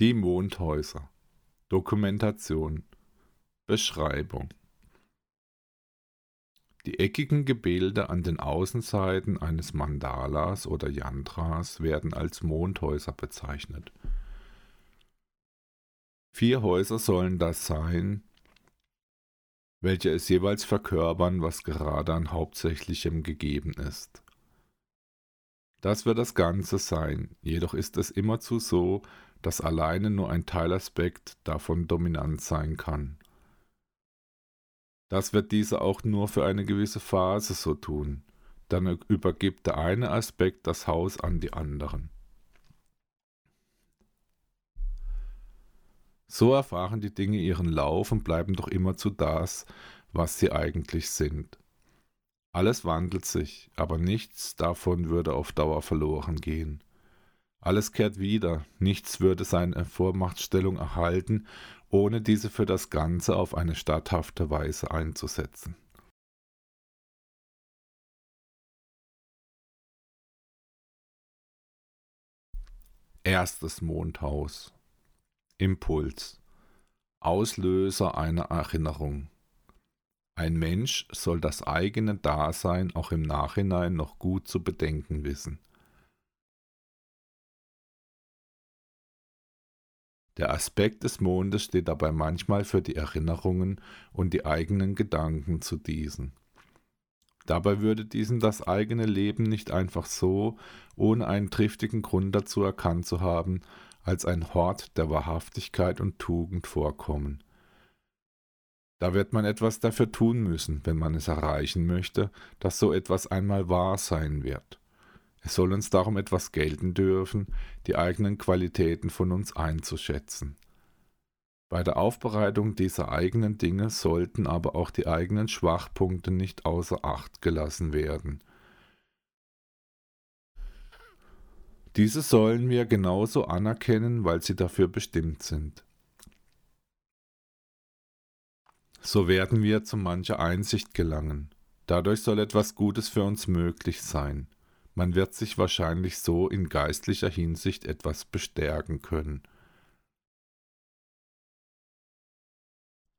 Die Mondhäuser. Dokumentation. Beschreibung. Die eckigen Gebilde an den Außenseiten eines Mandalas oder Yantras werden als Mondhäuser bezeichnet. Vier Häuser sollen das sein, welche es jeweils verkörpern, was gerade an Hauptsächlichem gegeben ist. Das wird das Ganze sein, jedoch ist es immerzu so, dass alleine nur ein Teilaspekt davon dominant sein kann. Das wird dieser auch nur für eine gewisse Phase so tun. Dann übergibt der eine Aspekt das Haus an die anderen. So erfahren die Dinge ihren Lauf und bleiben doch immer zu das, was sie eigentlich sind. Alles wandelt sich, aber nichts davon würde auf Dauer verloren gehen. Alles kehrt wieder, nichts würde seine Vormachtstellung erhalten ohne diese für das Ganze auf eine statthafte Weise einzusetzen. Erstes Mondhaus Impuls Auslöser einer Erinnerung Ein Mensch soll das eigene Dasein auch im Nachhinein noch gut zu bedenken wissen. Der Aspekt des Mondes steht dabei manchmal für die Erinnerungen und die eigenen Gedanken zu diesen. Dabei würde diesem das eigene Leben nicht einfach so, ohne einen triftigen Grund dazu erkannt zu haben, als ein Hort der Wahrhaftigkeit und Tugend vorkommen. Da wird man etwas dafür tun müssen, wenn man es erreichen möchte, dass so etwas einmal wahr sein wird. Es soll uns darum etwas gelten dürfen, die eigenen Qualitäten von uns einzuschätzen. Bei der Aufbereitung dieser eigenen Dinge sollten aber auch die eigenen Schwachpunkte nicht außer Acht gelassen werden. Diese sollen wir genauso anerkennen, weil sie dafür bestimmt sind. So werden wir zu mancher Einsicht gelangen. Dadurch soll etwas Gutes für uns möglich sein. Man wird sich wahrscheinlich so in geistlicher Hinsicht etwas bestärken können.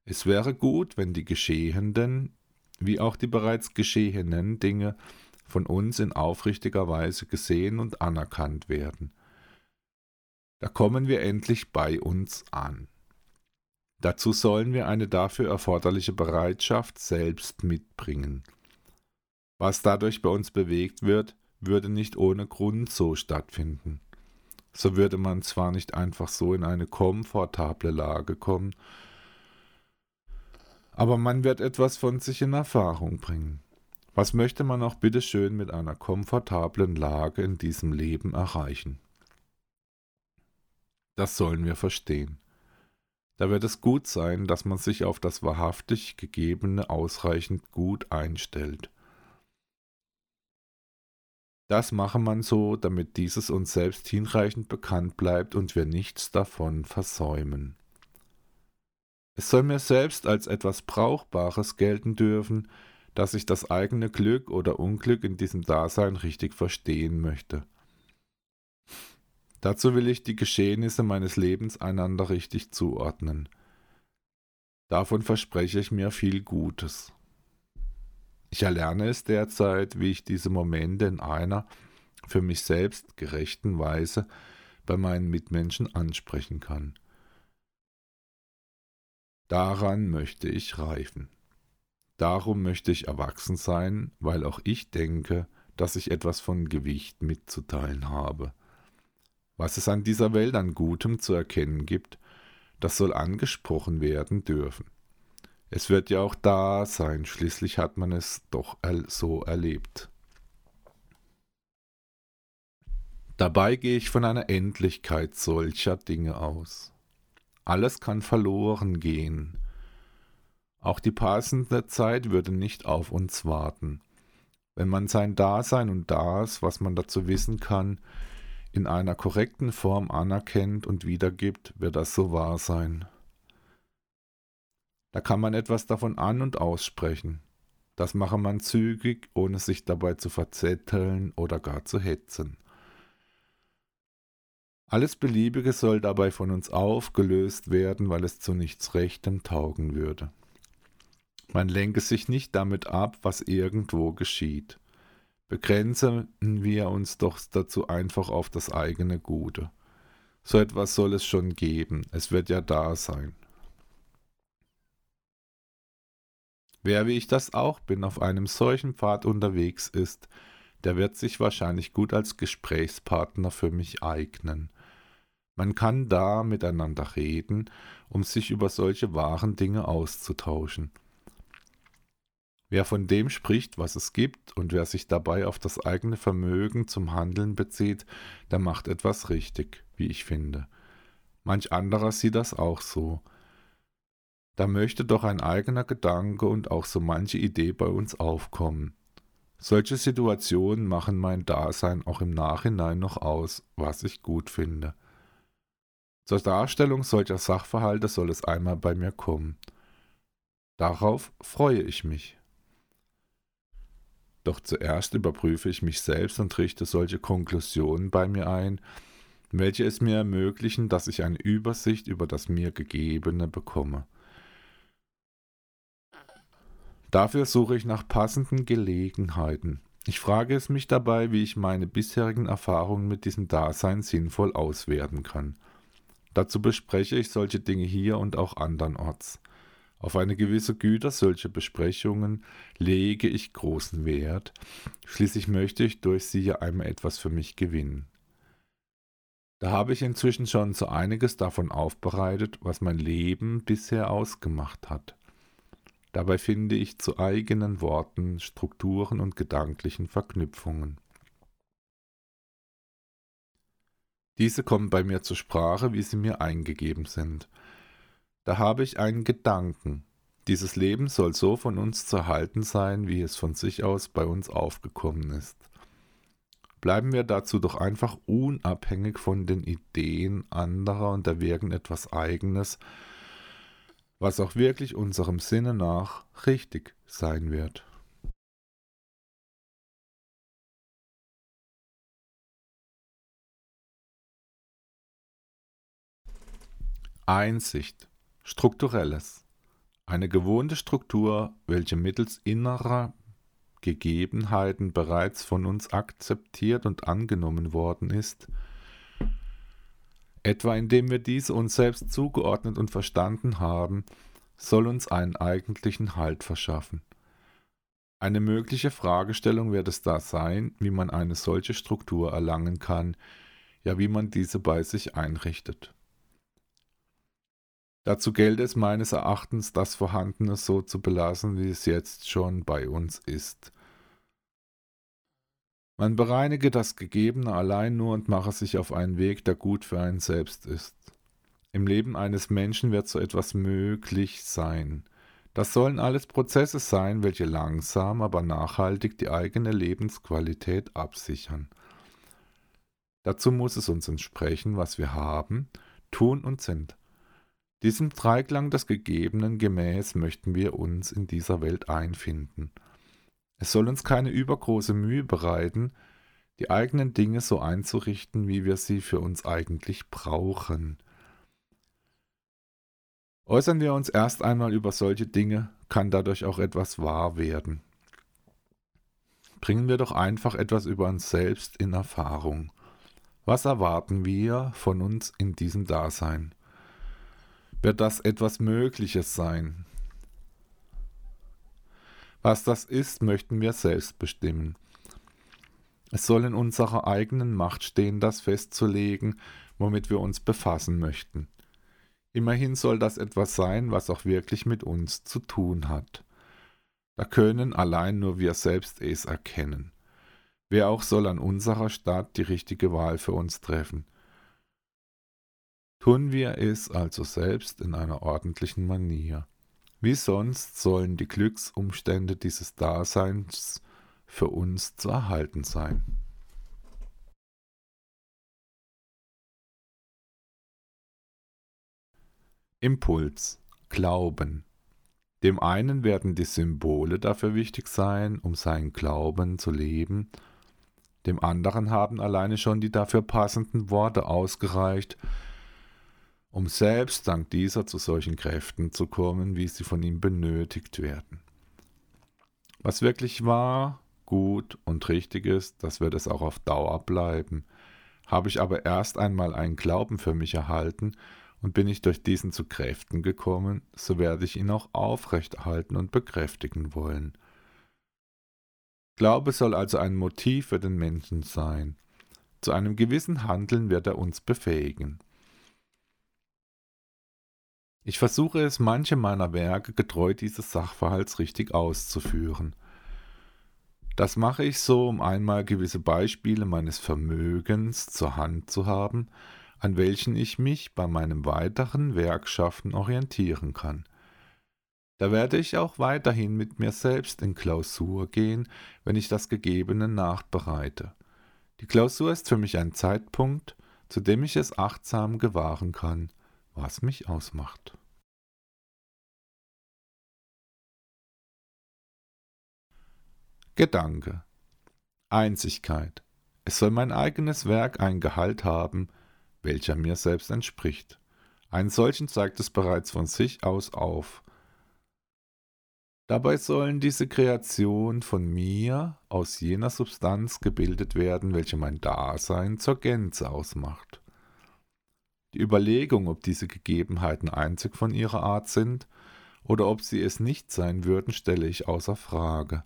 Es wäre gut, wenn die geschehenden, wie auch die bereits geschehenen Dinge von uns in aufrichtiger Weise gesehen und anerkannt werden. Da kommen wir endlich bei uns an. Dazu sollen wir eine dafür erforderliche Bereitschaft selbst mitbringen. Was dadurch bei uns bewegt wird, würde nicht ohne Grund so stattfinden. So würde man zwar nicht einfach so in eine komfortable Lage kommen, aber man wird etwas von sich in Erfahrung bringen. Was möchte man auch bitteschön mit einer komfortablen Lage in diesem Leben erreichen? Das sollen wir verstehen. Da wird es gut sein, dass man sich auf das wahrhaftig Gegebene ausreichend gut einstellt. Das mache man so, damit dieses uns selbst hinreichend bekannt bleibt und wir nichts davon versäumen. Es soll mir selbst als etwas Brauchbares gelten dürfen, dass ich das eigene Glück oder Unglück in diesem Dasein richtig verstehen möchte. Dazu will ich die Geschehnisse meines Lebens einander richtig zuordnen. Davon verspreche ich mir viel Gutes. Ich erlerne es derzeit, wie ich diese Momente in einer für mich selbst gerechten Weise bei meinen Mitmenschen ansprechen kann. Daran möchte ich reifen. Darum möchte ich erwachsen sein, weil auch ich denke, dass ich etwas von Gewicht mitzuteilen habe. Was es an dieser Welt an Gutem zu erkennen gibt, das soll angesprochen werden dürfen. Es wird ja auch da sein, schließlich hat man es doch so erlebt. Dabei gehe ich von einer Endlichkeit solcher Dinge aus. Alles kann verloren gehen. Auch die passende Zeit würde nicht auf uns warten. Wenn man sein Dasein und das, was man dazu wissen kann, in einer korrekten Form anerkennt und wiedergibt, wird das so wahr sein. Da kann man etwas davon an und aussprechen. Das mache man zügig, ohne sich dabei zu verzetteln oder gar zu hetzen. Alles Beliebige soll dabei von uns aufgelöst werden, weil es zu nichts Rechtem taugen würde. Man lenke sich nicht damit ab, was irgendwo geschieht. Begrenzen wir uns doch dazu einfach auf das eigene Gute. So etwas soll es schon geben, es wird ja da sein. Wer wie ich das auch bin, auf einem solchen Pfad unterwegs ist, der wird sich wahrscheinlich gut als Gesprächspartner für mich eignen. Man kann da miteinander reden, um sich über solche wahren Dinge auszutauschen. Wer von dem spricht, was es gibt, und wer sich dabei auf das eigene Vermögen zum Handeln bezieht, der macht etwas richtig, wie ich finde. Manch anderer sieht das auch so. Da möchte doch ein eigener Gedanke und auch so manche Idee bei uns aufkommen. Solche Situationen machen mein Dasein auch im Nachhinein noch aus, was ich gut finde. Zur Darstellung solcher Sachverhalte soll es einmal bei mir kommen. Darauf freue ich mich. Doch zuerst überprüfe ich mich selbst und richte solche Konklusionen bei mir ein, welche es mir ermöglichen, dass ich eine Übersicht über das mir Gegebene bekomme. Dafür suche ich nach passenden Gelegenheiten. Ich frage es mich dabei, wie ich meine bisherigen Erfahrungen mit diesem Dasein sinnvoll auswerten kann. Dazu bespreche ich solche Dinge hier und auch andernorts. Auf eine gewisse Güter solcher Besprechungen lege ich großen Wert, schließlich möchte ich durch sie ja einmal etwas für mich gewinnen. Da habe ich inzwischen schon so einiges davon aufbereitet, was mein Leben bisher ausgemacht hat. Dabei finde ich zu eigenen Worten, Strukturen und gedanklichen Verknüpfungen. Diese kommen bei mir zur Sprache, wie sie mir eingegeben sind. Da habe ich einen Gedanken. Dieses Leben soll so von uns zu erhalten sein, wie es von sich aus bei uns aufgekommen ist. Bleiben wir dazu doch einfach unabhängig von den Ideen anderer und erwirken etwas Eigenes, was auch wirklich unserem Sinne nach richtig sein wird. Einsicht, strukturelles, eine gewohnte Struktur, welche mittels innerer Gegebenheiten bereits von uns akzeptiert und angenommen worden ist, etwa indem wir diese uns selbst zugeordnet und verstanden haben, soll uns einen eigentlichen Halt verschaffen. Eine mögliche Fragestellung wird es da sein, wie man eine solche Struktur erlangen kann, ja wie man diese bei sich einrichtet. Dazu gelte es meines Erachtens, das Vorhandene so zu belassen, wie es jetzt schon bei uns ist. Man bereinige das Gegebene allein nur und mache sich auf einen Weg, der gut für einen selbst ist. Im Leben eines Menschen wird so etwas möglich sein. Das sollen alles Prozesse sein, welche langsam, aber nachhaltig die eigene Lebensqualität absichern. Dazu muss es uns entsprechen, was wir haben, tun und sind. Diesem Dreiklang des Gegebenen gemäß möchten wir uns in dieser Welt einfinden – es soll uns keine übergroße Mühe bereiten, die eigenen Dinge so einzurichten, wie wir sie für uns eigentlich brauchen. Äußern wir uns erst einmal über solche Dinge, kann dadurch auch etwas wahr werden. Bringen wir doch einfach etwas über uns selbst in Erfahrung. Was erwarten wir von uns in diesem Dasein? Wird das etwas Mögliches sein? Was das ist, möchten wir selbst bestimmen. Es soll in unserer eigenen Macht stehen, das festzulegen, womit wir uns befassen möchten. Immerhin soll das etwas sein, was auch wirklich mit uns zu tun hat. Da können allein nur wir selbst es erkennen. Wer auch soll an unserer Stadt die richtige Wahl für uns treffen. Tun wir es also selbst in einer ordentlichen Manier. Wie sonst sollen die Glücksumstände dieses Daseins für uns zu erhalten sein. Impuls. Glauben. Dem einen werden die Symbole dafür wichtig sein, um seinen Glauben zu leben, Dem anderen haben alleine schon die dafür passenden Worte ausgereicht, um selbst dank dieser zu solchen Kräften zu kommen, wie sie von ihm benötigt werden. Was wirklich wahr, gut und richtig ist, das wird es auch auf Dauer bleiben. Habe ich aber erst einmal einen Glauben für mich erhalten und bin ich durch diesen zu Kräften gekommen, so werde ich ihn auch aufrechterhalten und bekräftigen wollen. Glaube soll also ein Motiv für den Menschen sein. Zu einem gewissen Handeln wird er uns befähigen. Ich versuche es, manche meiner Werke getreu dieses Sachverhalts richtig auszuführen. Das mache ich so, um einmal gewisse Beispiele meines Vermögens zur Hand zu haben, an welchen ich mich bei meinem weiteren Werkschaffen orientieren kann. Da werde ich auch weiterhin mit mir selbst in Klausur gehen, wenn ich das Gegebene nachbereite. Die Klausur ist für mich ein Zeitpunkt, zu dem ich es achtsam gewahren kann, was mich ausmacht. Gedanke Einzigkeit. Es soll mein eigenes Werk einen Gehalt haben, welcher mir selbst entspricht. Einen solchen zeigt es bereits von sich aus auf. Dabei sollen diese Kreationen von mir aus jener Substanz gebildet werden, welche mein Dasein zur Gänze ausmacht. Die Überlegung, ob diese Gegebenheiten einzig von ihrer Art sind oder ob sie es nicht sein würden, stelle ich außer Frage.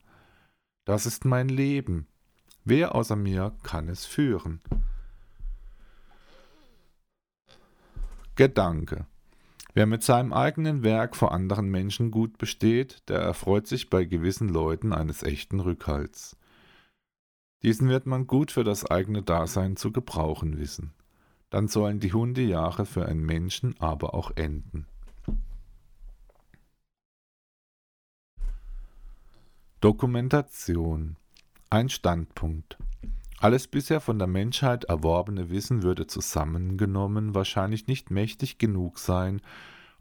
Das ist mein Leben. Wer außer mir kann es führen? Gedanke. Wer mit seinem eigenen Werk vor anderen Menschen gut besteht, der erfreut sich bei gewissen Leuten eines echten Rückhalts. Diesen wird man gut für das eigene Dasein zu gebrauchen wissen dann sollen die Hundejahre für einen Menschen aber auch enden. Dokumentation Ein Standpunkt alles bisher von der Menschheit erworbene Wissen würde zusammengenommen wahrscheinlich nicht mächtig genug sein,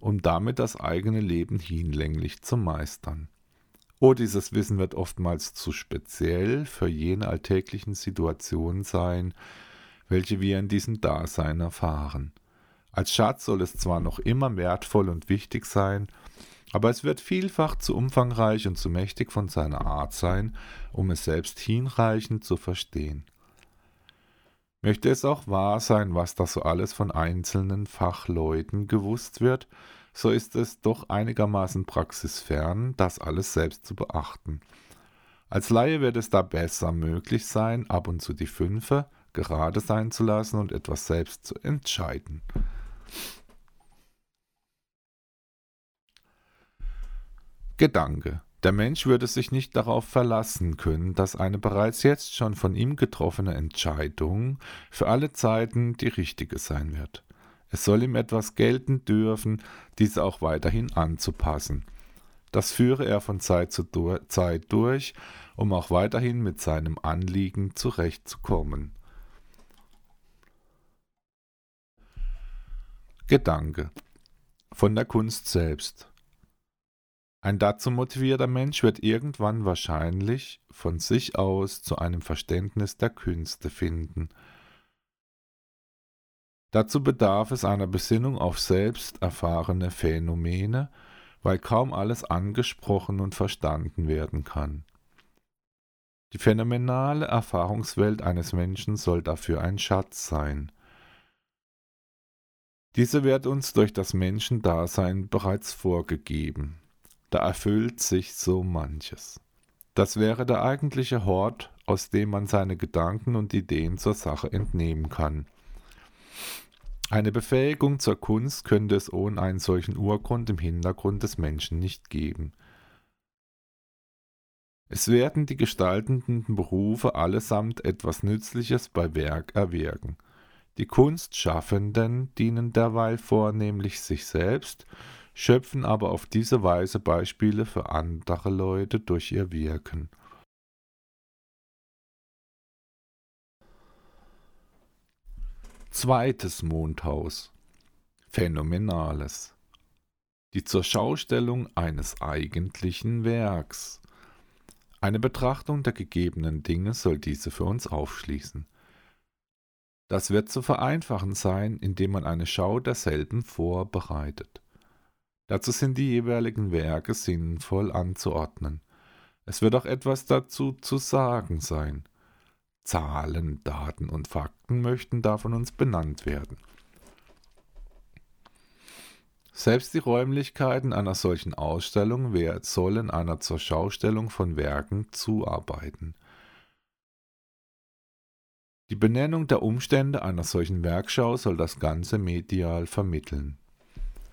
um damit das eigene Leben hinlänglich zu meistern. Oh, dieses Wissen wird oftmals zu speziell für jene alltäglichen Situationen sein, welche wir in diesem Dasein erfahren. Als Schatz soll es zwar noch immer wertvoll und wichtig sein, aber es wird vielfach zu umfangreich und zu mächtig von seiner Art sein, um es selbst hinreichend zu verstehen. Möchte es auch wahr sein, was da so alles von einzelnen Fachleuten gewusst wird, so ist es doch einigermaßen praxisfern, das alles selbst zu beachten. Als Laie wird es da besser möglich sein, ab und zu die Fünfe, gerade sein zu lassen und etwas selbst zu entscheiden. Gedanke. Der Mensch würde sich nicht darauf verlassen können, dass eine bereits jetzt schon von ihm getroffene Entscheidung für alle Zeiten die richtige sein wird. Es soll ihm etwas gelten dürfen, diese auch weiterhin anzupassen. Das führe er von Zeit zu Zeit durch, um auch weiterhin mit seinem Anliegen zurechtzukommen. Gedanke von der Kunst selbst. Ein dazu motivierter Mensch wird irgendwann wahrscheinlich von sich aus zu einem Verständnis der Künste finden. Dazu bedarf es einer Besinnung auf selbst erfahrene Phänomene, weil kaum alles angesprochen und verstanden werden kann. Die phänomenale Erfahrungswelt eines Menschen soll dafür ein Schatz sein. Diese wird uns durch das Menschendasein bereits vorgegeben. Da erfüllt sich so manches. Das wäre der eigentliche Hort, aus dem man seine Gedanken und Ideen zur Sache entnehmen kann. Eine Befähigung zur Kunst könnte es ohne einen solchen Urgrund im Hintergrund des Menschen nicht geben. Es werden die gestaltenden Berufe allesamt etwas Nützliches bei Werk erwirken. Die Kunstschaffenden dienen derweil vornehmlich sich selbst, schöpfen aber auf diese Weise Beispiele für andere Leute durch ihr Wirken. Zweites Mondhaus Phänomenales Die Zurschaustellung eines eigentlichen Werks Eine Betrachtung der gegebenen Dinge soll diese für uns aufschließen. Das wird zu vereinfachen sein, indem man eine Schau derselben vorbereitet. Dazu sind die jeweiligen Werke sinnvoll anzuordnen. Es wird auch etwas dazu zu sagen sein. Zahlen, Daten und Fakten möchten da von uns benannt werden. Selbst die Räumlichkeiten einer solchen Ausstellung sollen einer zur Schaustellung von Werken zuarbeiten. Die Benennung der Umstände einer solchen Werkschau soll das Ganze medial vermitteln.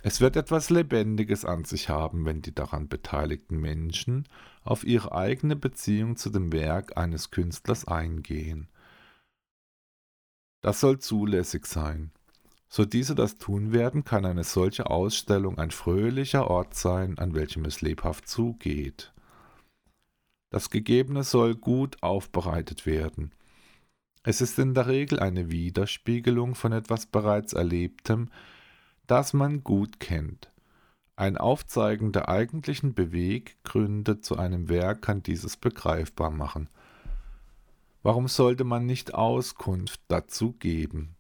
Es wird etwas Lebendiges an sich haben, wenn die daran beteiligten Menschen auf ihre eigene Beziehung zu dem Werk eines Künstlers eingehen. Das soll zulässig sein. So diese das tun werden, kann eine solche Ausstellung ein fröhlicher Ort sein, an welchem es lebhaft zugeht. Das Gegebene soll gut aufbereitet werden. Es ist in der Regel eine Widerspiegelung von etwas bereits Erlebtem, das man gut kennt. Ein Aufzeigen der eigentlichen Beweggründe zu einem Werk kann dieses begreifbar machen. Warum sollte man nicht Auskunft dazu geben?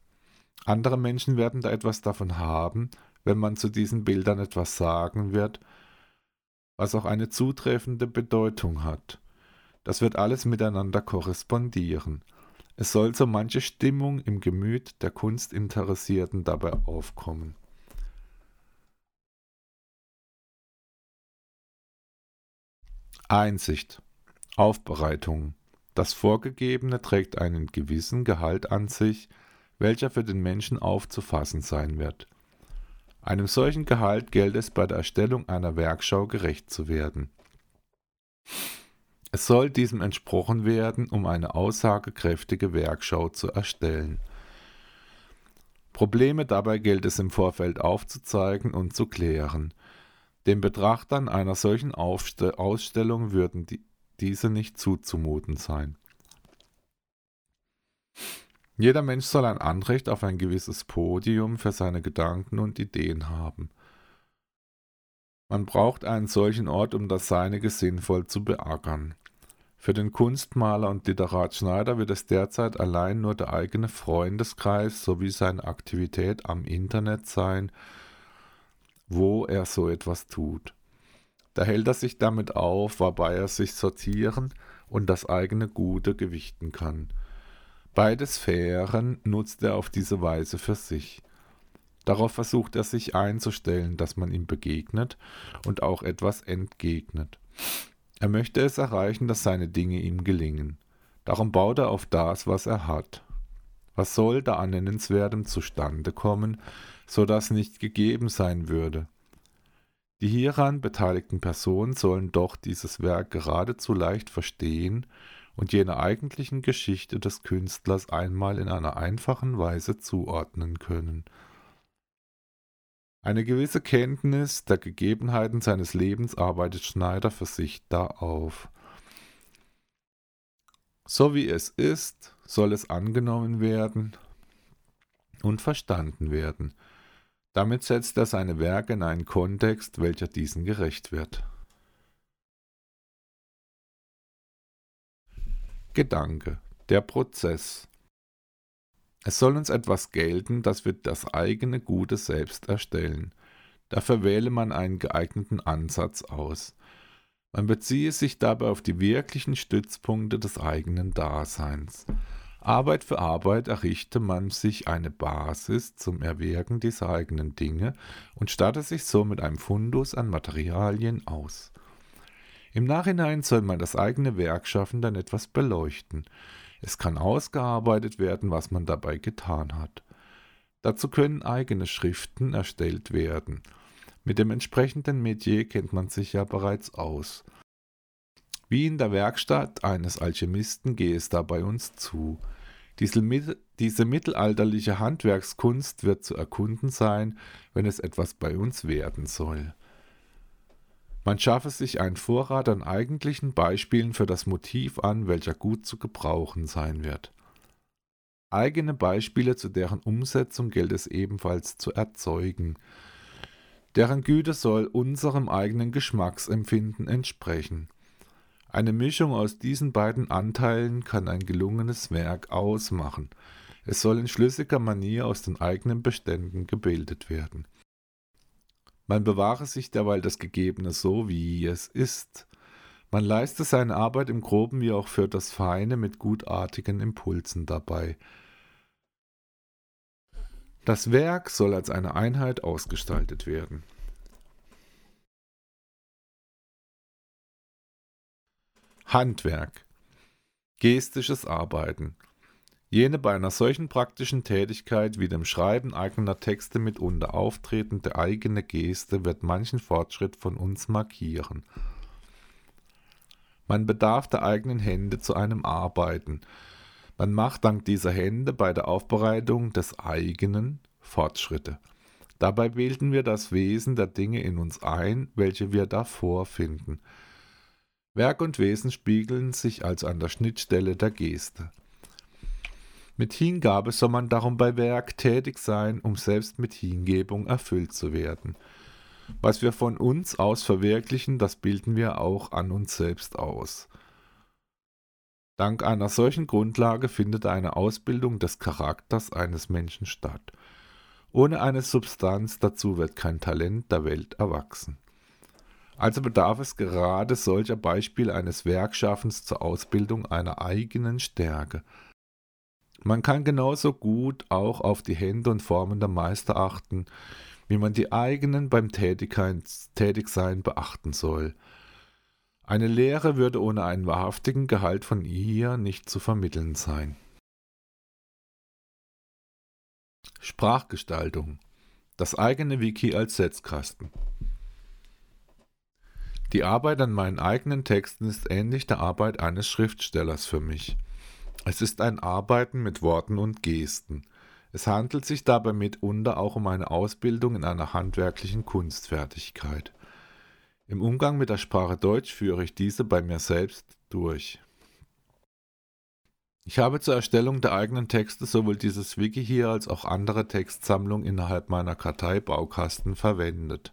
Andere Menschen werden da etwas davon haben, wenn man zu diesen Bildern etwas sagen wird, was auch eine zutreffende Bedeutung hat. Das wird alles miteinander korrespondieren. Es soll so manche Stimmung im Gemüt der Kunstinteressierten dabei aufkommen. Einsicht Aufbereitung Das Vorgegebene trägt einen gewissen Gehalt an sich, welcher für den Menschen aufzufassen sein wird. Einem solchen Gehalt gilt es bei der Erstellung einer Werkschau gerecht zu werden. Es soll diesem entsprochen werden, um eine aussagekräftige Werkschau zu erstellen. Probleme dabei gilt es im Vorfeld aufzuzeigen und zu klären. Den Betrachtern einer solchen Aufste Ausstellung würden die, diese nicht zuzumuten sein. Jeder Mensch soll ein Anrecht auf ein gewisses Podium für seine Gedanken und Ideen haben. Man braucht einen solchen Ort, um das Seinige sinnvoll zu beackern. Für den Kunstmaler und Literat Schneider wird es derzeit allein nur der eigene Freundeskreis sowie seine Aktivität am Internet sein, wo er so etwas tut. Da hält er sich damit auf, wobei er sich sortieren und das eigene Gute gewichten kann. Beide Sphären nutzt er auf diese Weise für sich. Darauf versucht er sich einzustellen, dass man ihm begegnet und auch etwas entgegnet. Er möchte es erreichen, dass seine Dinge ihm gelingen. Darum baut er auf das, was er hat. Was soll da an Nennenswertem zustande kommen, so dass nicht gegeben sein würde? Die hieran beteiligten Personen sollen doch dieses Werk geradezu leicht verstehen und jener eigentlichen Geschichte des Künstlers einmal in einer einfachen Weise zuordnen können. Eine gewisse Kenntnis der Gegebenheiten seines Lebens arbeitet Schneider für sich da auf. So wie es ist, soll es angenommen werden und verstanden werden. Damit setzt er seine Werke in einen Kontext, welcher diesen gerecht wird. Gedanke, der Prozess. Es soll uns etwas gelten, dass wir das eigene Gute selbst erstellen. Dafür wähle man einen geeigneten Ansatz aus. Man beziehe sich dabei auf die wirklichen Stützpunkte des eigenen Daseins. Arbeit für Arbeit errichte man sich eine Basis zum Erwirken dieser eigenen Dinge und statte sich so mit einem Fundus an Materialien aus. Im Nachhinein soll man das eigene Werk schaffen dann etwas beleuchten. Es kann ausgearbeitet werden, was man dabei getan hat. Dazu können eigene Schriften erstellt werden. Mit dem entsprechenden Metier kennt man sich ja bereits aus. Wie in der Werkstatt eines Alchemisten gehe es da bei uns zu. Diese, diese mittelalterliche Handwerkskunst wird zu erkunden sein, wenn es etwas bei uns werden soll. Man schaffe sich einen Vorrat an eigentlichen Beispielen für das Motiv an, welcher gut zu gebrauchen sein wird. Eigene Beispiele zu deren Umsetzung gilt es ebenfalls zu erzeugen. Deren Güte soll unserem eigenen Geschmacksempfinden entsprechen. Eine Mischung aus diesen beiden Anteilen kann ein gelungenes Werk ausmachen. Es soll in schlüssiger Manier aus den eigenen Beständen gebildet werden. Man bewahre sich derweil das Gegebene so, wie es ist. Man leiste seine Arbeit im Groben wie auch für das Feine mit gutartigen Impulsen dabei. Das Werk soll als eine Einheit ausgestaltet werden. Handwerk Gestisches Arbeiten Jene bei einer solchen praktischen Tätigkeit wie dem Schreiben eigener Texte mitunter auftretende eigene Geste wird manchen Fortschritt von uns markieren. Man bedarf der eigenen Hände zu einem Arbeiten. Man macht dank dieser Hände bei der Aufbereitung des eigenen Fortschritte. Dabei bilden wir das Wesen der Dinge in uns ein, welche wir davor finden. Werk und Wesen spiegeln sich also an der Schnittstelle der Geste. Mit Hingabe soll man darum bei Werk tätig sein, um selbst mit Hingebung erfüllt zu werden. Was wir von uns aus verwirklichen, das bilden wir auch an uns selbst aus. Dank einer solchen Grundlage findet eine Ausbildung des Charakters eines Menschen statt. Ohne eine Substanz dazu wird kein Talent der Welt erwachsen. Also bedarf es gerade solcher Beispiele eines Werkschaffens zur Ausbildung einer eigenen Stärke, man kann genauso gut auch auf die Hände und Formen der Meister achten, wie man die eigenen beim Tätigsein beachten soll. Eine Lehre würde ohne einen wahrhaftigen Gehalt von ihr nicht zu vermitteln sein. Sprachgestaltung. Das eigene Wiki als Setzkasten. Die Arbeit an meinen eigenen Texten ist ähnlich der Arbeit eines Schriftstellers für mich. Es ist ein Arbeiten mit Worten und Gesten. Es handelt sich dabei mitunter auch um eine Ausbildung in einer handwerklichen Kunstfertigkeit. Im Umgang mit der Sprache Deutsch führe ich diese bei mir selbst durch. Ich habe zur Erstellung der eigenen Texte sowohl dieses Wiki hier als auch andere Textsammlungen innerhalb meiner Kartei Baukasten verwendet.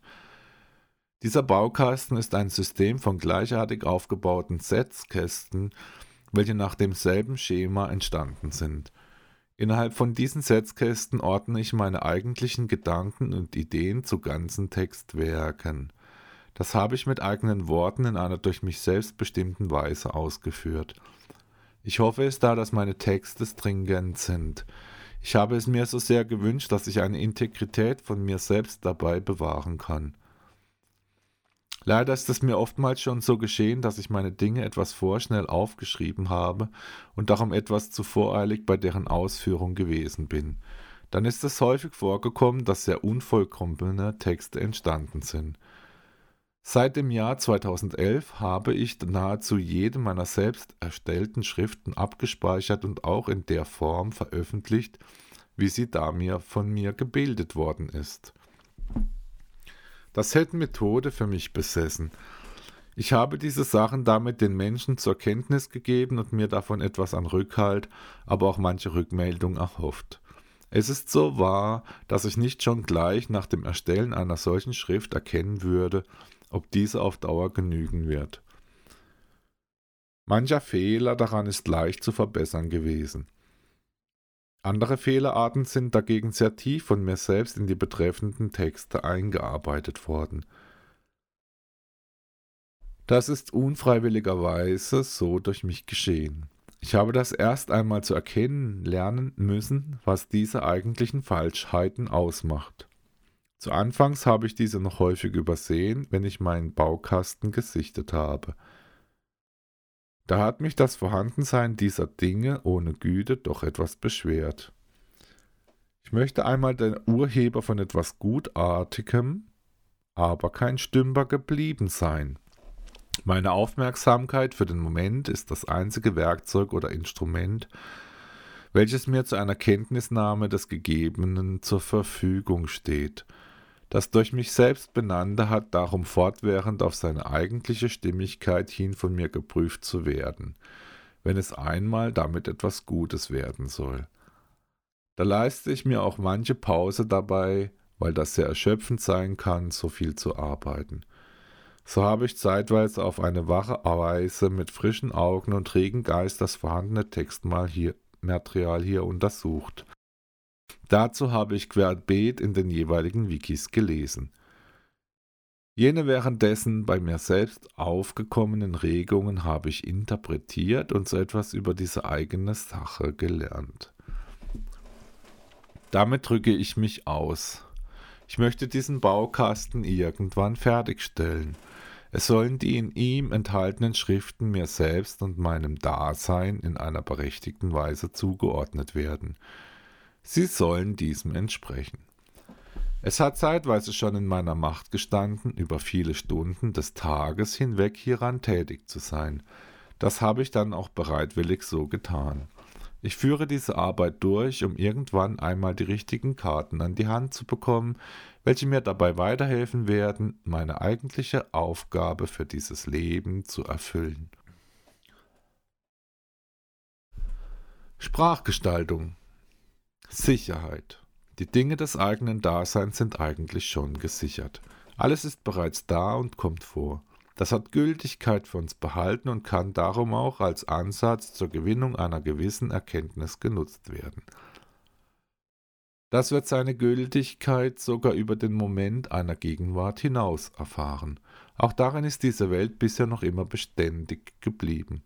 Dieser Baukasten ist ein System von gleichartig aufgebauten Setzkästen, welche nach demselben Schema entstanden sind. Innerhalb von diesen Setzkästen ordne ich meine eigentlichen Gedanken und Ideen zu ganzen Textwerken. Das habe ich mit eigenen Worten in einer durch mich selbst bestimmten Weise ausgeführt. Ich hoffe es da, dass meine Texte stringent sind. Ich habe es mir so sehr gewünscht, dass ich eine Integrität von mir selbst dabei bewahren kann. Leider ist es mir oftmals schon so geschehen, dass ich meine Dinge etwas vorschnell aufgeschrieben habe und darum etwas zu voreilig bei deren Ausführung gewesen bin. Dann ist es häufig vorgekommen, dass sehr unvollkommene Texte entstanden sind. Seit dem Jahr 2011 habe ich nahezu jede meiner selbst erstellten Schriften abgespeichert und auch in der Form veröffentlicht, wie sie da mir von mir gebildet worden ist. Das hätte Methode für mich besessen. Ich habe diese Sachen damit den Menschen zur Kenntnis gegeben und mir davon etwas an Rückhalt, aber auch manche Rückmeldung erhofft. Es ist so wahr, dass ich nicht schon gleich nach dem Erstellen einer solchen Schrift erkennen würde, ob diese auf Dauer genügen wird. Mancher Fehler daran ist leicht zu verbessern gewesen. Andere Fehlerarten sind dagegen sehr tief von mir selbst in die betreffenden Texte eingearbeitet worden. Das ist unfreiwilligerweise so durch mich geschehen. Ich habe das erst einmal zu erkennen lernen müssen, was diese eigentlichen Falschheiten ausmacht. Zu Anfangs habe ich diese noch häufig übersehen, wenn ich meinen Baukasten gesichtet habe. Da hat mich das Vorhandensein dieser Dinge ohne Güte doch etwas beschwert. Ich möchte einmal der Urheber von etwas Gutartigem, aber kein Stümper geblieben sein. Meine Aufmerksamkeit für den Moment ist das einzige Werkzeug oder Instrument, welches mir zu einer Kenntnisnahme des Gegebenen zur Verfügung steht – das durch mich selbst benannte hat darum fortwährend auf seine eigentliche Stimmigkeit hin von mir geprüft zu werden, wenn es einmal damit etwas Gutes werden soll. Da leiste ich mir auch manche Pause dabei, weil das sehr erschöpfend sein kann, so viel zu arbeiten. So habe ich zeitweise auf eine wache Weise mit frischen Augen und regen Geist das vorhandene Textmaterial hier, hier untersucht. Dazu habe ich querbeet in den jeweiligen Wikis gelesen. Jene währenddessen bei mir selbst aufgekommenen Regungen habe ich interpretiert und so etwas über diese eigene Sache gelernt. Damit drücke ich mich aus. Ich möchte diesen Baukasten irgendwann fertigstellen. Es sollen die in ihm enthaltenen Schriften mir selbst und meinem Dasein in einer berechtigten Weise zugeordnet werden. Sie sollen diesem entsprechen. Es hat zeitweise schon in meiner Macht gestanden, über viele Stunden des Tages hinweg hieran tätig zu sein. Das habe ich dann auch bereitwillig so getan. Ich führe diese Arbeit durch, um irgendwann einmal die richtigen Karten an die Hand zu bekommen, welche mir dabei weiterhelfen werden, meine eigentliche Aufgabe für dieses Leben zu erfüllen. Sprachgestaltung Sicherheit die Dinge des eigenen Daseins sind eigentlich schon gesichert. Alles ist bereits da und kommt vor. Das hat Gültigkeit für uns behalten und kann darum auch als Ansatz zur Gewinnung einer gewissen Erkenntnis genutzt werden. Das wird seine Gültigkeit sogar über den Moment einer Gegenwart hinaus erfahren. Auch darin ist diese Welt bisher noch immer beständig geblieben.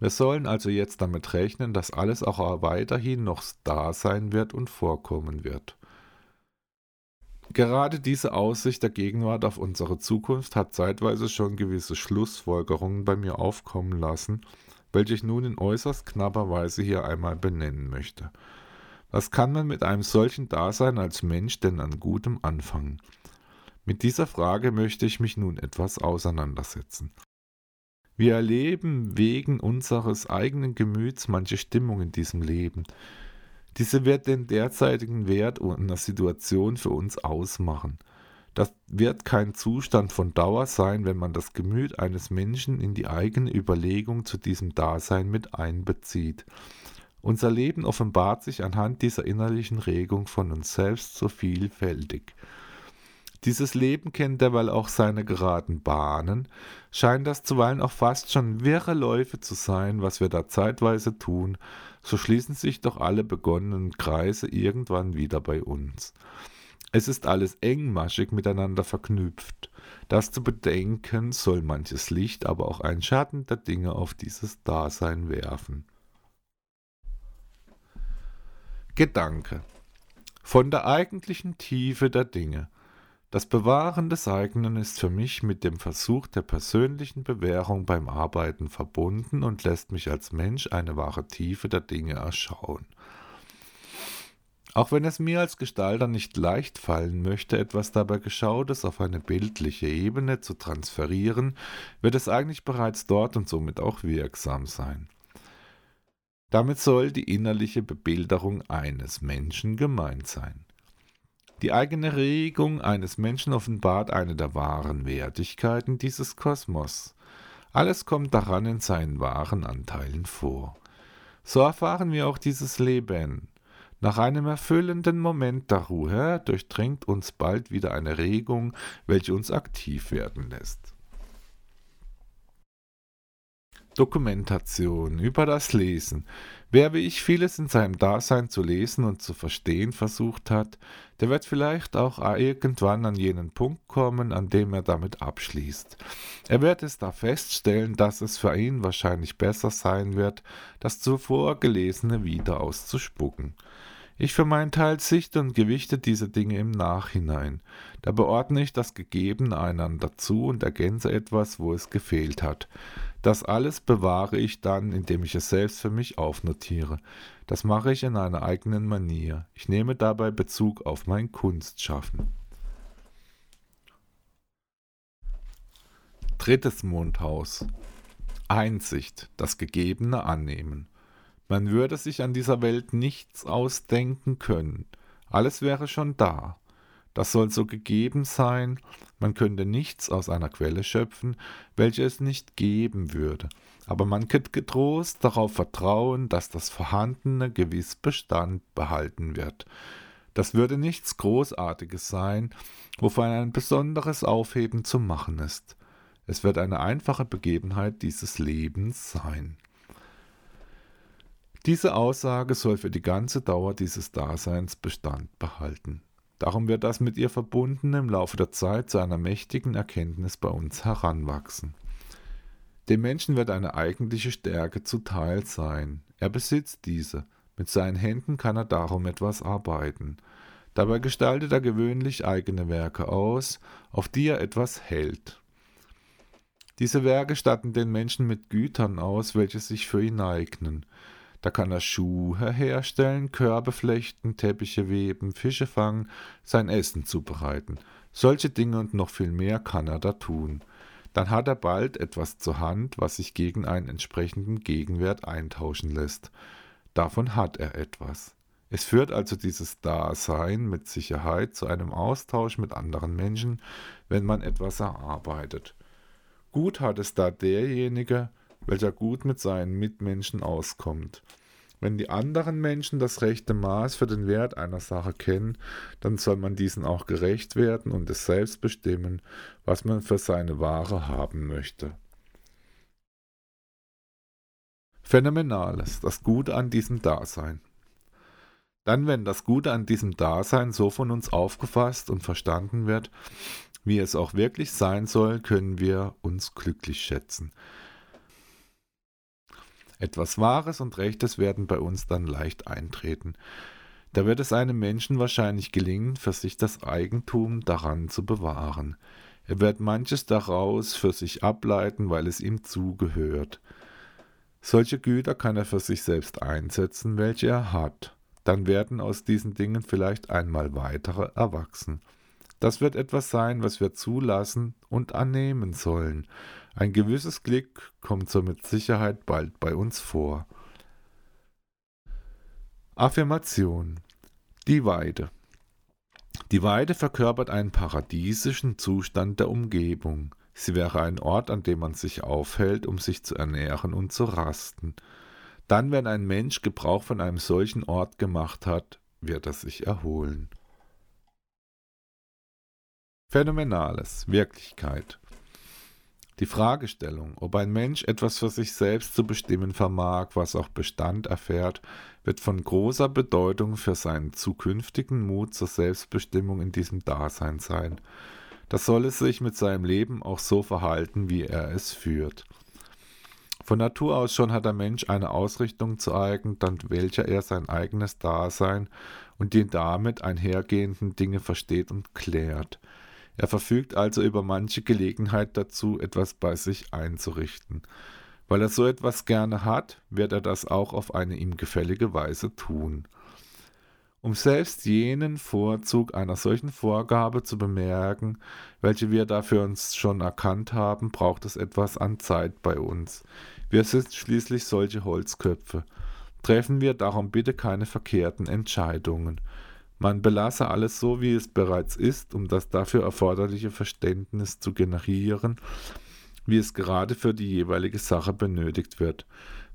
Wir sollen also jetzt damit rechnen, dass alles auch weiterhin noch da sein wird und vorkommen wird. Gerade diese Aussicht der Gegenwart auf unsere Zukunft hat zeitweise schon gewisse Schlussfolgerungen bei mir aufkommen lassen, welche ich nun in äußerst knapper Weise hier einmal benennen möchte. Was kann man mit einem solchen Dasein als Mensch denn an Gutem anfangen? Mit dieser Frage möchte ich mich nun etwas auseinandersetzen. Wir erleben wegen unseres eigenen Gemüts manche Stimmung in diesem Leben. Diese wird den derzeitigen Wert einer Situation für uns ausmachen. Das wird kein Zustand von Dauer sein, wenn man das Gemüt eines Menschen in die eigene Überlegung zu diesem Dasein mit einbezieht. Unser Leben offenbart sich anhand dieser innerlichen Regung von uns selbst so vielfältig. Dieses Leben kennt derweil auch seine geraden Bahnen, scheint das zuweilen auch fast schon wirre Läufe zu sein, was wir da zeitweise tun, so schließen sich doch alle begonnenen Kreise irgendwann wieder bei uns. Es ist alles engmaschig miteinander verknüpft. Das zu bedenken soll manches Licht, aber auch ein Schatten der Dinge auf dieses Dasein werfen. Gedanke von der eigentlichen Tiefe der Dinge das Bewahren des eigenen ist für mich mit dem Versuch der persönlichen Bewährung beim Arbeiten verbunden und lässt mich als Mensch eine wahre Tiefe der Dinge erschauen. Auch wenn es mir als Gestalter nicht leicht fallen möchte, etwas dabei Geschautes auf eine bildliche Ebene zu transferieren, wird es eigentlich bereits dort und somit auch wirksam sein. Damit soll die innerliche Bebilderung eines Menschen gemeint sein. Die eigene Regung eines Menschen offenbart eine der wahren Wertigkeiten dieses Kosmos. Alles kommt daran in seinen wahren Anteilen vor. So erfahren wir auch dieses Leben. Nach einem erfüllenden Moment der Ruhe durchdringt uns bald wieder eine Regung, welche uns aktiv werden lässt. Dokumentation über das Lesen. Wer wie ich vieles in seinem Dasein zu lesen und zu verstehen versucht hat, der wird vielleicht auch irgendwann an jenen Punkt kommen, an dem er damit abschließt. Er wird es da feststellen, dass es für ihn wahrscheinlich besser sein wird, das zuvor Gelesene wieder auszuspucken. Ich für meinen Teil sichte und gewichte diese Dinge im Nachhinein. Da beordne ich das Gegebene einander zu und ergänze etwas, wo es gefehlt hat. Das alles bewahre ich dann, indem ich es selbst für mich aufnotiere. Das mache ich in einer eigenen Manier. Ich nehme dabei Bezug auf mein Kunstschaffen. Drittes Mondhaus. Einsicht, das Gegebene annehmen. Man würde sich an dieser Welt nichts ausdenken können. Alles wäre schon da. Das soll so gegeben sein, man könnte nichts aus einer Quelle schöpfen, welche es nicht geben würde, aber man könnte getrost darauf vertrauen, dass das Vorhandene gewiss Bestand behalten wird. Das würde nichts Großartiges sein, wovon ein besonderes Aufheben zu machen ist. Es wird eine einfache Begebenheit dieses Lebens sein. Diese Aussage soll für die ganze Dauer dieses Daseins Bestand behalten. Darum wird das mit ihr Verbundene im Laufe der Zeit zu einer mächtigen Erkenntnis bei uns heranwachsen. Dem Menschen wird eine eigentliche Stärke zuteil sein. Er besitzt diese. Mit seinen Händen kann er darum etwas arbeiten. Dabei gestaltet er gewöhnlich eigene Werke aus, auf die er etwas hält. Diese Werke statten den Menschen mit Gütern aus, welche sich für ihn eignen. Da kann er Schuhe herstellen, Körbe flechten, Teppiche weben, Fische fangen, sein Essen zubereiten. Solche Dinge und noch viel mehr kann er da tun. Dann hat er bald etwas zur Hand, was sich gegen einen entsprechenden Gegenwert eintauschen lässt. Davon hat er etwas. Es führt also dieses Dasein mit Sicherheit zu einem Austausch mit anderen Menschen, wenn man etwas erarbeitet. Gut hat es da derjenige, welcher gut mit seinen Mitmenschen auskommt. Wenn die anderen Menschen das rechte Maß für den Wert einer Sache kennen, dann soll man diesen auch gerecht werden und es selbst bestimmen, was man für seine Ware haben möchte. Phänomenales, das Gute an diesem Dasein. Dann, wenn das Gute an diesem Dasein so von uns aufgefasst und verstanden wird, wie es auch wirklich sein soll, können wir uns glücklich schätzen. Etwas Wahres und Rechtes werden bei uns dann leicht eintreten. Da wird es einem Menschen wahrscheinlich gelingen, für sich das Eigentum daran zu bewahren. Er wird manches daraus für sich ableiten, weil es ihm zugehört. Solche Güter kann er für sich selbst einsetzen, welche er hat. Dann werden aus diesen Dingen vielleicht einmal weitere erwachsen. Das wird etwas sein, was wir zulassen und annehmen sollen. Ein gewisses Glück kommt so mit Sicherheit bald bei uns vor. Affirmation Die Weide Die Weide verkörpert einen paradiesischen Zustand der Umgebung. Sie wäre ein Ort, an dem man sich aufhält, um sich zu ernähren und zu rasten. Dann, wenn ein Mensch Gebrauch von einem solchen Ort gemacht hat, wird er sich erholen. Phänomenales, Wirklichkeit. Die Fragestellung, ob ein Mensch etwas für sich selbst zu bestimmen vermag, was auch Bestand erfährt, wird von großer Bedeutung für seinen zukünftigen Mut zur Selbstbestimmung in diesem Dasein sein. Das soll es sich mit seinem Leben auch so verhalten, wie er es führt. Von Natur aus schon hat der Mensch eine Ausrichtung zu eigen, dank welcher er sein eigenes Dasein und die damit einhergehenden Dinge versteht und klärt. Er verfügt also über manche Gelegenheit dazu, etwas bei sich einzurichten. Weil er so etwas gerne hat, wird er das auch auf eine ihm gefällige Weise tun. Um selbst jenen Vorzug einer solchen Vorgabe zu bemerken, welche wir dafür uns schon erkannt haben, braucht es etwas an Zeit bei uns. Wir sind schließlich solche Holzköpfe. Treffen wir darum bitte keine verkehrten Entscheidungen. Man belasse alles so, wie es bereits ist, um das dafür erforderliche Verständnis zu generieren, wie es gerade für die jeweilige Sache benötigt wird.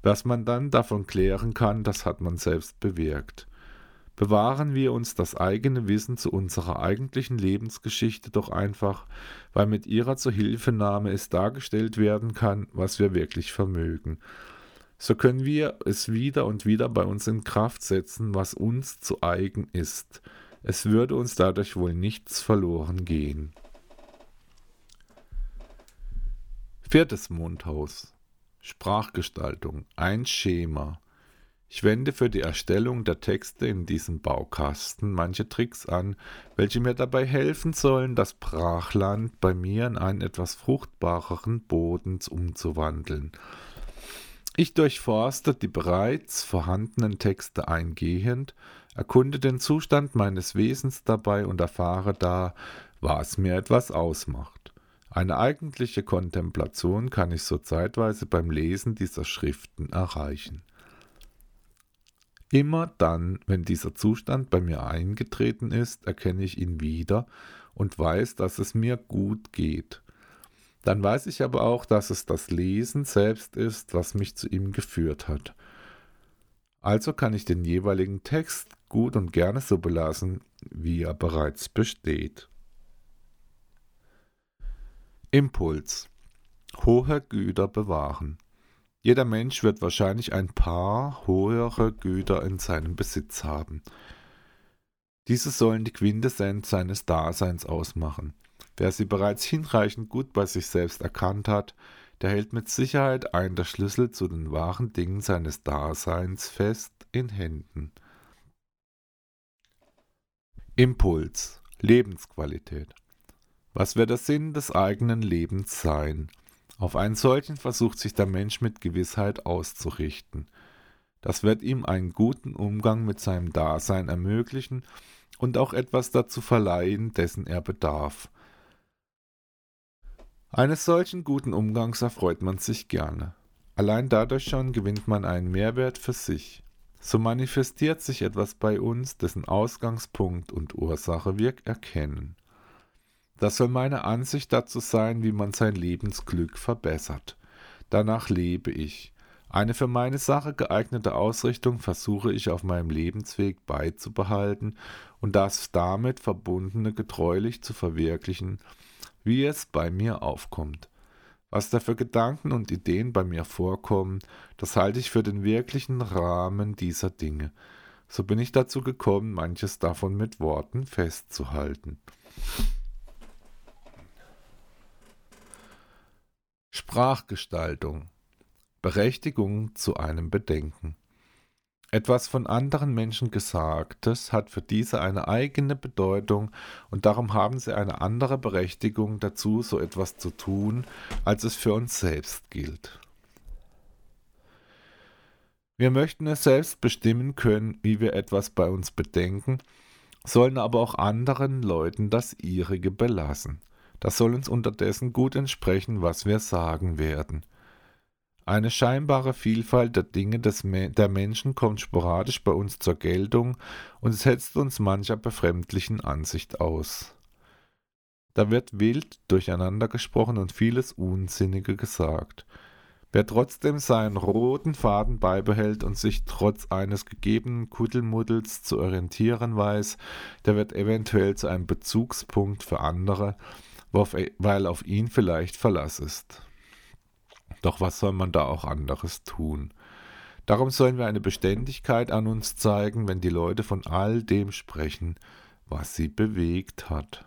Was man dann davon klären kann, das hat man selbst bewirkt. Bewahren wir uns das eigene Wissen zu unserer eigentlichen Lebensgeschichte doch einfach, weil mit ihrer Zuhilfenahme es dargestellt werden kann, was wir wirklich vermögen so können wir es wieder und wieder bei uns in Kraft setzen, was uns zu eigen ist. Es würde uns dadurch wohl nichts verloren gehen. Viertes Mondhaus. Sprachgestaltung. Ein Schema. Ich wende für die Erstellung der Texte in diesem Baukasten manche Tricks an, welche mir dabei helfen sollen, das Brachland bei mir in einen etwas fruchtbareren Boden umzuwandeln. Ich durchforste die bereits vorhandenen Texte eingehend, erkunde den Zustand meines Wesens dabei und erfahre da, was mir etwas ausmacht. Eine eigentliche Kontemplation kann ich so zeitweise beim Lesen dieser Schriften erreichen. Immer dann, wenn dieser Zustand bei mir eingetreten ist, erkenne ich ihn wieder und weiß, dass es mir gut geht. Dann weiß ich aber auch, dass es das Lesen selbst ist, was mich zu ihm geführt hat. Also kann ich den jeweiligen Text gut und gerne so belassen, wie er bereits besteht. Impuls. Hohe Güter bewahren. Jeder Mensch wird wahrscheinlich ein paar höhere Güter in seinem Besitz haben. Diese sollen die Quintessenz seines Daseins ausmachen. Wer sie bereits hinreichend gut bei sich selbst erkannt hat, der hält mit Sicherheit einen der Schlüssel zu den wahren Dingen seines Daseins fest in Händen. Impuls, Lebensqualität. Was wird der Sinn des eigenen Lebens sein? Auf einen solchen versucht sich der Mensch mit Gewissheit auszurichten. Das wird ihm einen guten Umgang mit seinem Dasein ermöglichen und auch etwas dazu verleihen, dessen er bedarf. Eines solchen guten Umgangs erfreut man sich gerne. Allein dadurch schon gewinnt man einen Mehrwert für sich. So manifestiert sich etwas bei uns, dessen Ausgangspunkt und Ursache wir erkennen. Das soll meine Ansicht dazu sein, wie man sein Lebensglück verbessert. Danach lebe ich. Eine für meine Sache geeignete Ausrichtung versuche ich auf meinem Lebensweg beizubehalten und das damit verbundene getreulich zu verwirklichen, wie es bei mir aufkommt. Was da für Gedanken und Ideen bei mir vorkommen, das halte ich für den wirklichen Rahmen dieser Dinge. So bin ich dazu gekommen, manches davon mit Worten festzuhalten. Sprachgestaltung Berechtigung zu einem Bedenken etwas von anderen Menschen Gesagtes hat für diese eine eigene Bedeutung und darum haben sie eine andere Berechtigung dazu, so etwas zu tun, als es für uns selbst gilt. Wir möchten es selbst bestimmen können, wie wir etwas bei uns bedenken, sollen aber auch anderen Leuten das ihrige belassen. Das soll uns unterdessen gut entsprechen, was wir sagen werden. Eine scheinbare Vielfalt der Dinge des der Menschen kommt sporadisch bei uns zur Geltung und setzt uns mancher befremdlichen Ansicht aus. Da wird wild durcheinander gesprochen und vieles Unsinnige gesagt. Wer trotzdem seinen roten Faden beibehält und sich trotz eines gegebenen Kuddelmuddels zu orientieren weiß, der wird eventuell zu einem Bezugspunkt für andere, weil auf ihn vielleicht Verlass ist. Doch was soll man da auch anderes tun? Darum sollen wir eine Beständigkeit an uns zeigen, wenn die Leute von all dem sprechen, was sie bewegt hat.